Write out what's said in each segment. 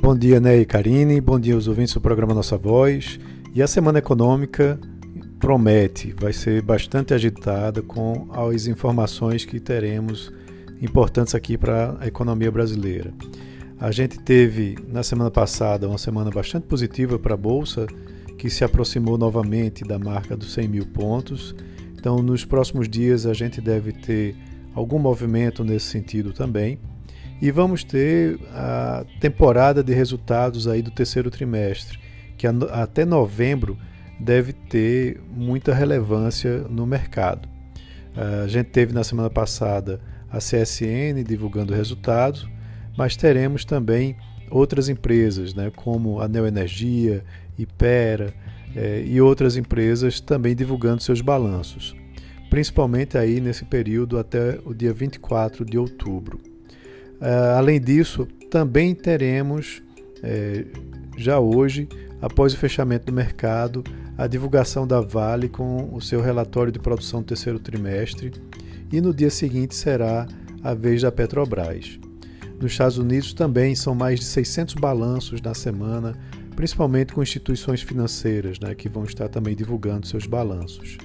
Bom dia, Ney e Karine. Bom dia aos ouvintes do programa Nossa Voz. E a semana econômica promete, vai ser bastante agitada com as informações que teremos importantes aqui para a economia brasileira. A gente teve na semana passada uma semana bastante positiva para a Bolsa, que se aproximou novamente da marca dos 100 mil pontos. Então, nos próximos dias, a gente deve ter algum movimento nesse sentido também. E vamos ter a temporada de resultados aí do terceiro trimestre, que até novembro deve ter muita relevância no mercado. A gente teve na semana passada a CSN divulgando resultados, mas teremos também outras empresas, né, como a Neoenergia, Ipera eh, e outras empresas também divulgando seus balanços, principalmente aí nesse período até o dia 24 de outubro. Uh, além disso, também teremos eh, já hoje, após o fechamento do mercado, a divulgação da Vale com o seu relatório de produção do terceiro trimestre e no dia seguinte será a vez da Petrobras. Nos Estados Unidos também são mais de 600 balanços na semana, principalmente com instituições financeiras, né, que vão estar também divulgando seus balanços.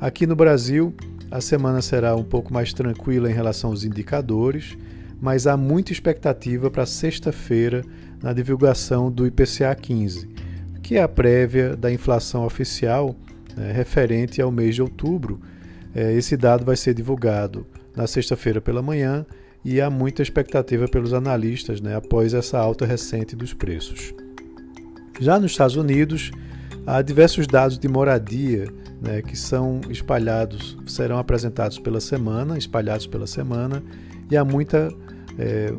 Aqui no Brasil, a semana será um pouco mais tranquila em relação aos indicadores, mas há muita expectativa para sexta-feira na divulgação do IPCA 15, que é a prévia da inflação oficial né, referente ao mês de outubro. É, esse dado vai ser divulgado na sexta-feira pela manhã e há muita expectativa pelos analistas né, após essa alta recente dos preços. Já nos Estados Unidos, há diversos dados de moradia né, que são espalhados, serão apresentados pela semana, espalhados pela semana, e há muita é,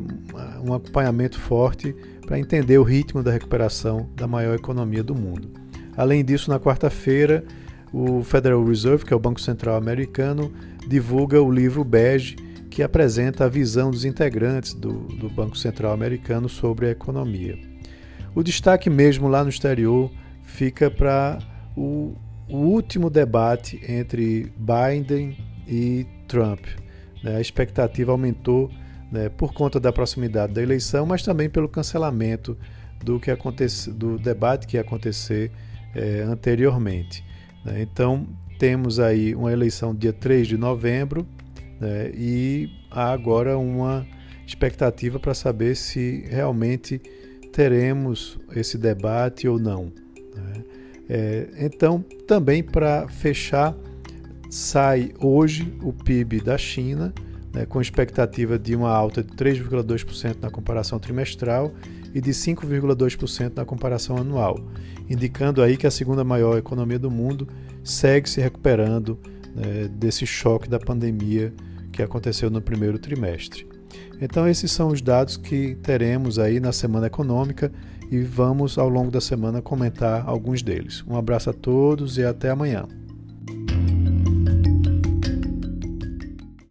um acompanhamento forte para entender o ritmo da recuperação da maior economia do mundo. Além disso, na quarta-feira, o Federal Reserve, que é o Banco Central americano, divulga o livro Bege, que apresenta a visão dos integrantes do, do Banco Central americano sobre a economia. O destaque mesmo lá no exterior fica para o, o, último debate entre Biden e Trump. Né? A expectativa aumentou né, por conta da proximidade da eleição, mas também pelo cancelamento do, que acontece, do debate que ia acontecer é, anteriormente. Né. Então, temos aí uma eleição dia 3 de novembro né, e há agora uma expectativa para saber se realmente teremos esse debate ou não. Né. É, então, também para fechar, sai hoje o PIB da China né, com expectativa de uma alta de 3,2% na comparação trimestral e de 5,2% na comparação anual, indicando aí que a segunda maior economia do mundo segue se recuperando né, desse choque da pandemia que aconteceu no primeiro trimestre. Então esses são os dados que teremos aí na semana econômica e vamos ao longo da semana comentar alguns deles. Um abraço a todos e até amanhã.